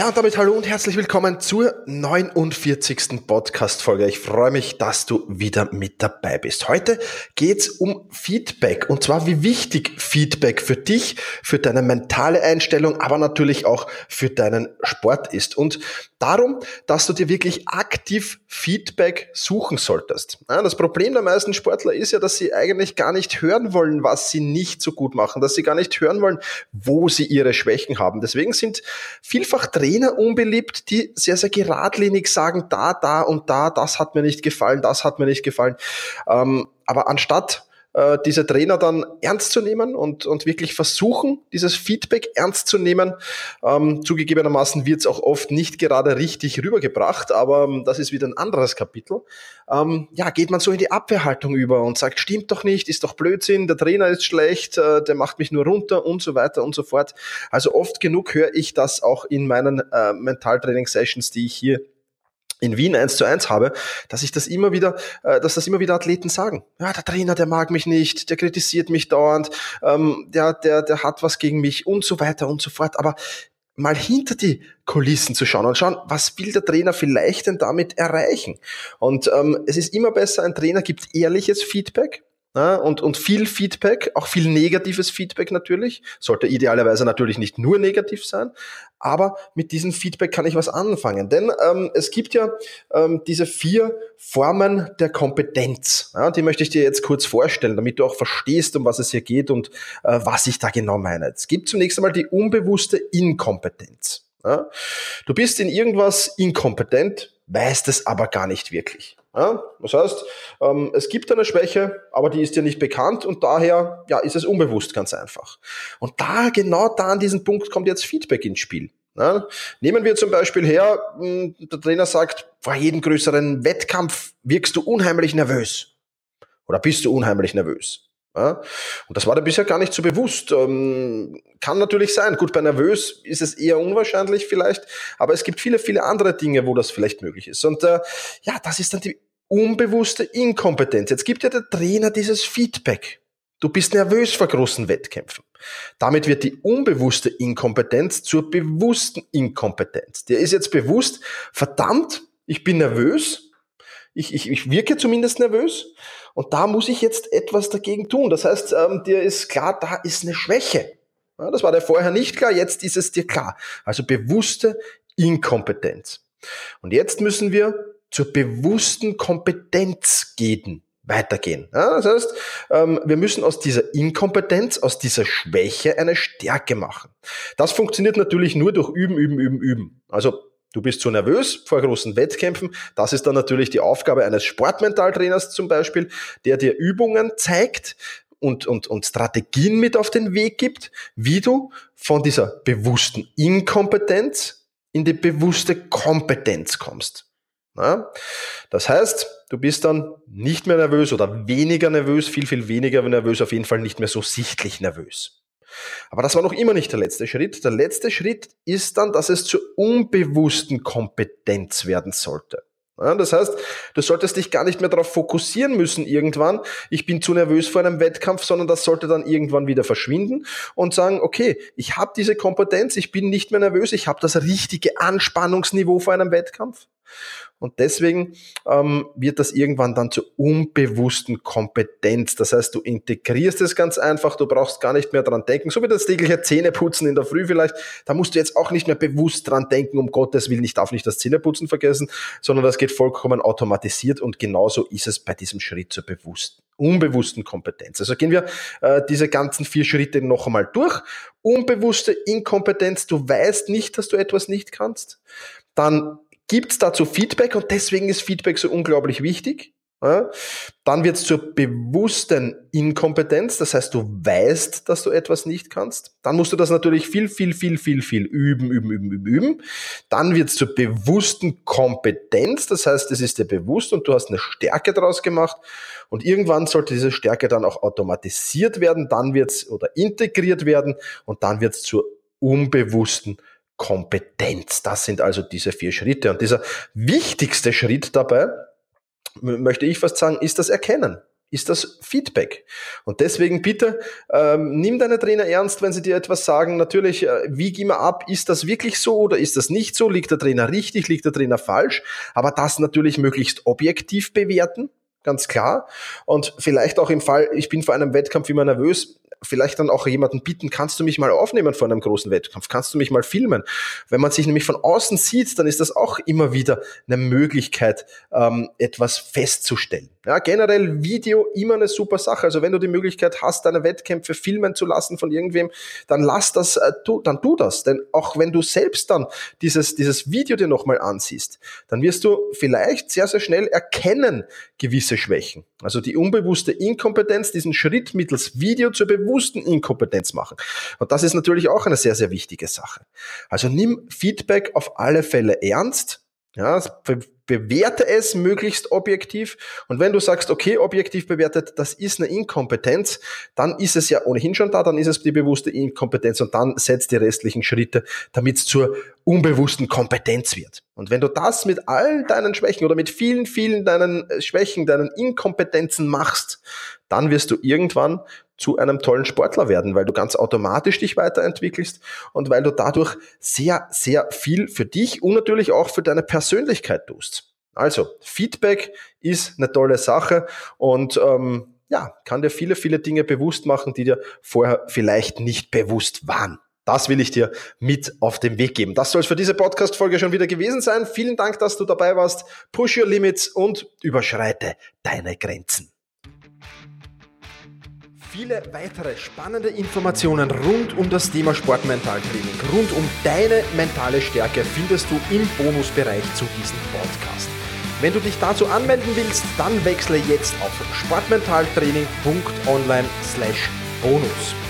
Ja, und damit hallo und herzlich willkommen zur 49. Podcast-Folge. Ich freue mich, dass du wieder mit dabei bist. Heute geht's um Feedback und zwar wie wichtig Feedback für dich, für deine mentale Einstellung, aber natürlich auch für deinen Sport ist. Und darum, dass du dir wirklich aktiv Feedback suchen solltest. Das Problem der meisten Sportler ist ja, dass sie eigentlich gar nicht hören wollen, was sie nicht so gut machen, dass sie gar nicht hören wollen, wo sie ihre Schwächen haben. Deswegen sind vielfach Trainer unbeliebt, die sehr, sehr geradlinig sagen, da, da und da, das hat mir nicht gefallen, das hat mir nicht gefallen. Ähm, aber anstatt äh, diese Trainer dann ernst zu nehmen und, und wirklich versuchen, dieses Feedback ernst zu nehmen. Ähm, zugegebenermaßen wird es auch oft nicht gerade richtig rübergebracht, aber ähm, das ist wieder ein anderes Kapitel. Ähm, ja, geht man so in die Abwehrhaltung über und sagt, stimmt doch nicht, ist doch Blödsinn, der Trainer ist schlecht, äh, der macht mich nur runter und so weiter und so fort. Also oft genug höre ich das auch in meinen äh, Mentaltraining-Sessions, die ich hier in Wien eins zu eins habe, dass ich das immer wieder, äh, dass das immer wieder Athleten sagen. Ja, der Trainer, der mag mich nicht, der kritisiert mich dauernd, ähm, der, der, der hat was gegen mich und so weiter und so fort. Aber mal hinter die Kulissen zu schauen und schauen, was will der Trainer vielleicht denn damit erreichen? Und ähm, es ist immer besser, ein Trainer gibt ehrliches Feedback, ja, und, und viel Feedback, auch viel negatives Feedback natürlich. Sollte idealerweise natürlich nicht nur negativ sein, aber mit diesem Feedback kann ich was anfangen. Denn ähm, es gibt ja ähm, diese vier Formen der Kompetenz. Ja, die möchte ich dir jetzt kurz vorstellen, damit du auch verstehst, um was es hier geht und äh, was ich da genau meine. Es gibt zunächst einmal die unbewusste Inkompetenz. Ja, du bist in irgendwas inkompetent, weißt es aber gar nicht wirklich. Ja, das heißt, ähm, es gibt eine Schwäche, aber die ist dir nicht bekannt und daher ja, ist es unbewusst ganz einfach. Und da, genau da an diesem Punkt kommt jetzt Feedback ins Spiel. Ja, nehmen wir zum Beispiel her, hm, der Trainer sagt, vor jedem größeren Wettkampf wirkst du unheimlich nervös. Oder bist du unheimlich nervös. Ja, und das war dir bisher gar nicht so bewusst. Ähm, kann natürlich sein. Gut, bei nervös ist es eher unwahrscheinlich vielleicht, aber es gibt viele, viele andere Dinge, wo das vielleicht möglich ist. Und äh, ja, das ist dann die unbewusste Inkompetenz. Jetzt gibt ja der Trainer dieses Feedback. Du bist nervös vor großen Wettkämpfen. Damit wird die unbewusste Inkompetenz zur bewussten Inkompetenz. Der ist jetzt bewusst, verdammt, ich bin nervös, ich, ich, ich wirke zumindest nervös und da muss ich jetzt etwas dagegen tun. Das heißt, ähm, dir ist klar, da ist eine Schwäche. Ja, das war dir vorher nicht klar, jetzt ist es dir klar. Also bewusste Inkompetenz. Und jetzt müssen wir zur bewussten Kompetenz gehen, weitergehen. Ja, das heißt, ähm, wir müssen aus dieser Inkompetenz, aus dieser Schwäche eine Stärke machen. Das funktioniert natürlich nur durch Üben, Üben, Üben, Üben. Also Du bist zu nervös vor großen Wettkämpfen. Das ist dann natürlich die Aufgabe eines Sportmentaltrainers zum Beispiel, der dir Übungen zeigt und, und, und Strategien mit auf den Weg gibt, wie du von dieser bewussten Inkompetenz in die bewusste Kompetenz kommst. Ja? Das heißt, du bist dann nicht mehr nervös oder weniger nervös, viel, viel weniger nervös, auf jeden Fall nicht mehr so sichtlich nervös. Aber das war noch immer nicht der letzte Schritt. Der letzte Schritt ist dann, dass es zur unbewussten Kompetenz werden sollte. Ja, das heißt, du solltest dich gar nicht mehr darauf fokussieren müssen irgendwann, ich bin zu nervös vor einem Wettkampf, sondern das sollte dann irgendwann wieder verschwinden und sagen, okay, ich habe diese Kompetenz, ich bin nicht mehr nervös, ich habe das richtige Anspannungsniveau vor einem Wettkampf. Und deswegen ähm, wird das irgendwann dann zur unbewussten Kompetenz. Das heißt, du integrierst es ganz einfach, du brauchst gar nicht mehr dran denken. So wie das tägliche Zähneputzen in der Früh vielleicht. Da musst du jetzt auch nicht mehr bewusst dran denken, um Gottes Willen, ich darf nicht das Zähneputzen vergessen, sondern das geht vollkommen automatisiert und genauso ist es bei diesem Schritt zur bewussten, unbewussten Kompetenz. Also gehen wir äh, diese ganzen vier Schritte noch einmal durch. Unbewusste Inkompetenz, du weißt nicht, dass du etwas nicht kannst. Dann gibt es dazu Feedback und deswegen ist Feedback so unglaublich wichtig. Dann wird es zur bewussten Inkompetenz, das heißt, du weißt, dass du etwas nicht kannst. Dann musst du das natürlich viel, viel, viel, viel, viel üben, üben, üben, üben, üben. Dann wird es zur bewussten Kompetenz, das heißt, es ist dir bewusst und du hast eine Stärke daraus gemacht. Und irgendwann sollte diese Stärke dann auch automatisiert werden, dann wird es oder integriert werden und dann wird es zur unbewussten Kompetenz. Das sind also diese vier Schritte. Und dieser wichtigste Schritt dabei, möchte ich fast sagen, ist das Erkennen ist das Feedback. Und deswegen bitte, ähm, nimm deine Trainer ernst, wenn sie dir etwas sagen. Natürlich, äh, wieg immer ab, ist das wirklich so oder ist das nicht so? Liegt der Trainer richtig, liegt der Trainer falsch? Aber das natürlich möglichst objektiv bewerten, ganz klar. Und vielleicht auch im Fall, ich bin vor einem Wettkampf immer nervös, vielleicht dann auch jemanden bitten, kannst du mich mal aufnehmen vor einem großen Wettkampf, kannst du mich mal filmen. Wenn man sich nämlich von außen sieht, dann ist das auch immer wieder eine Möglichkeit, ähm, etwas festzustellen. Ja, generell Video immer eine super Sache. Also wenn du die Möglichkeit hast, deine Wettkämpfe filmen zu lassen von irgendwem, dann lass das, äh, tu, dann tu das. Denn auch wenn du selbst dann dieses, dieses Video dir nochmal ansiehst, dann wirst du vielleicht sehr, sehr schnell erkennen gewisse Schwächen. Also die unbewusste Inkompetenz, diesen Schritt mittels Video zur bewussten Inkompetenz machen. Und das ist natürlich auch eine sehr, sehr wichtige Sache. Also nimm Feedback auf alle Fälle ernst. Ja, bewerte es möglichst objektiv. Und wenn du sagst, okay, objektiv bewertet, das ist eine Inkompetenz, dann ist es ja ohnehin schon da, dann ist es die bewusste Inkompetenz und dann setzt die restlichen Schritte, damit es zur unbewussten Kompetenz wird. Und wenn du das mit all deinen Schwächen oder mit vielen, vielen deinen äh, Schwächen, deinen Inkompetenzen machst, dann wirst du irgendwann zu einem tollen Sportler werden, weil du ganz automatisch dich weiterentwickelst und weil du dadurch sehr, sehr viel für dich und natürlich auch für deine Persönlichkeit tust. Also, Feedback ist eine tolle Sache und ähm, ja, kann dir viele, viele Dinge bewusst machen, die dir vorher vielleicht nicht bewusst waren. Das will ich dir mit auf den Weg geben. Das soll es für diese Podcast-Folge schon wieder gewesen sein. Vielen Dank, dass du dabei warst. Push your limits und überschreite deine Grenzen. Viele weitere spannende Informationen rund um das Thema Sportmentaltraining, rund um deine mentale Stärke findest du im Bonusbereich zu diesem Podcast. Wenn du dich dazu anmelden willst, dann wechsle jetzt auf sportmentaltraining.online/bonus.